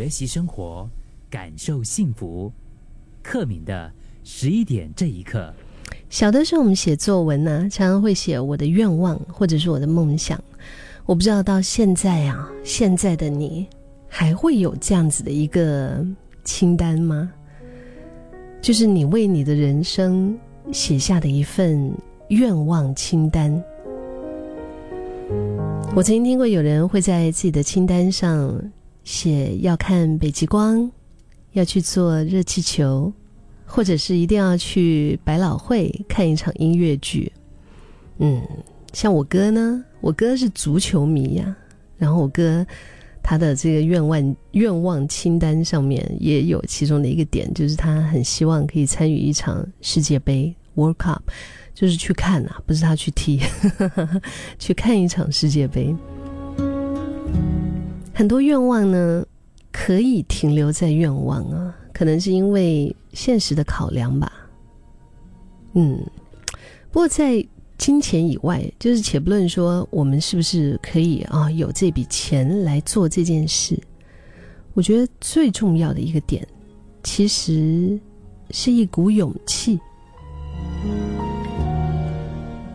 学习生活，感受幸福。克敏的十一点这一刻，小的时候我们写作文呢，常常会写我的愿望或者是我的梦想。我不知道到现在啊，现在的你还会有这样子的一个清单吗？就是你为你的人生写下的一份愿望清单。我曾经听过有人会在自己的清单上写要看北极光，要去做热气球，或者是一定要去百老汇看一场音乐剧。嗯，像我哥呢，我哥是足球迷呀，然后我哥他的这个愿望愿望清单上面也有其中的一个点，就是他很希望可以参与一场世界杯 World Cup。就是去看啊，不是他去踢，去看一场世界杯。很多愿望呢，可以停留在愿望啊，可能是因为现实的考量吧。嗯，不过在金钱以外，就是且不论说我们是不是可以啊有这笔钱来做这件事，我觉得最重要的一个点，其实是一股勇气。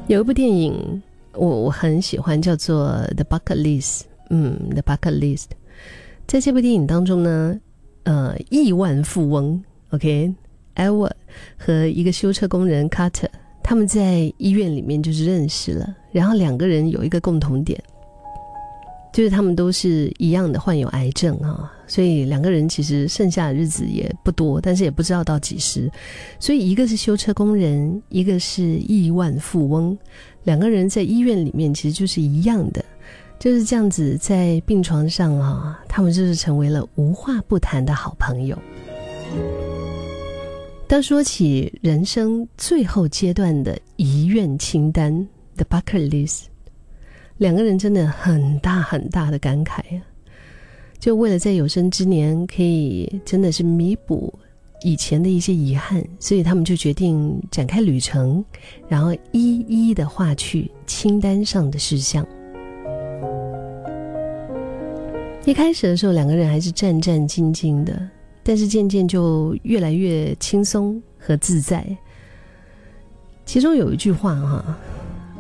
有一部电影，我我很喜欢，叫做《The Bucket List》。嗯，《The Bucket List》在这部电影当中呢，呃，亿万富翁 OK，Edward 和一个修车工人 Carter，他们在医院里面就是认识了，然后两个人有一个共同点。就是他们都是一样的患有癌症啊，所以两个人其实剩下的日子也不多，但是也不知道到几时。所以一个是修车工人，一个是亿万富翁，两个人在医院里面其实就是一样的，就是这样子在病床上啊，他们就是成为了无话不谈的好朋友。当说起人生最后阶段的遗愿清单，The Bucket List。两个人真的很大很大的感慨呀，就为了在有生之年可以真的是弥补以前的一些遗憾，所以他们就决定展开旅程，然后一一的划去清单上的事项。一开始的时候，两个人还是战战兢兢的，但是渐渐就越来越轻松和自在。其中有一句话哈。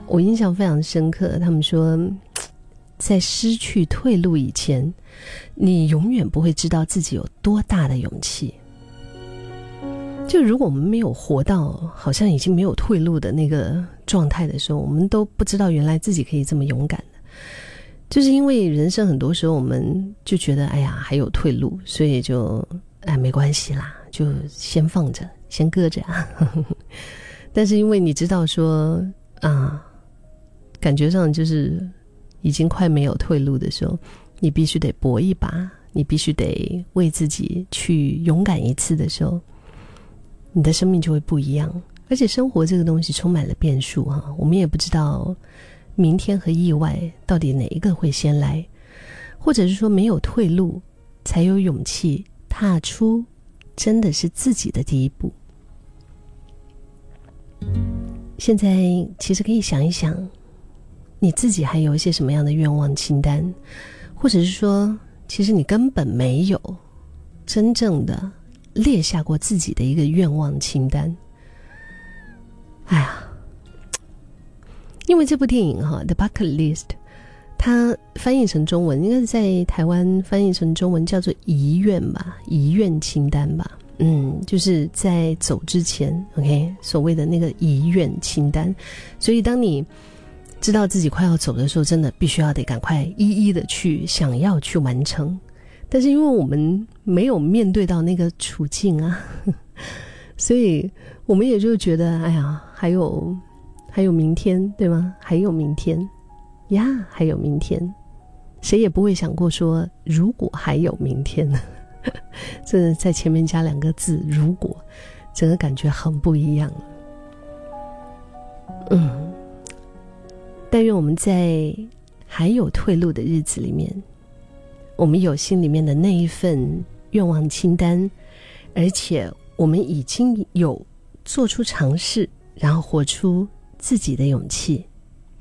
我印象非常深刻，他们说，在失去退路以前，你永远不会知道自己有多大的勇气。就如果我们没有活到好像已经没有退路的那个状态的时候，我们都不知道原来自己可以这么勇敢的。就是因为人生很多时候，我们就觉得哎呀还有退路，所以就哎没关系啦，就先放着，先搁着。但是因为你知道说啊。感觉上就是已经快没有退路的时候，你必须得搏一把，你必须得为自己去勇敢一次的时候，你的生命就会不一样。而且生活这个东西充满了变数哈，我们也不知道明天和意外到底哪一个会先来，或者是说没有退路，才有勇气踏出真的是自己的第一步。现在其实可以想一想。你自己还有一些什么样的愿望清单，或者是说，其实你根本没有真正的列下过自己的一个愿望清单。哎呀，因为这部电影哈，《The Bucket List》，它翻译成中文应该是在台湾翻译成中文叫做遗愿吧，遗愿清单吧。嗯，就是在走之前，OK，所谓的那个遗愿清单。所以当你知道自己快要走的时候，真的必须要得赶快一一的去想要去完成，但是因为我们没有面对到那个处境啊，所以我们也就觉得，哎呀，还有还有明天，对吗？还有明天呀，还有明天，谁也不会想过说，如果还有明天呢？这在前面加两个字“如果”，整个感觉很不一样。嗯。但愿我们在还有退路的日子里面，我们有心里面的那一份愿望清单，而且我们已经有做出尝试，然后活出自己的勇气，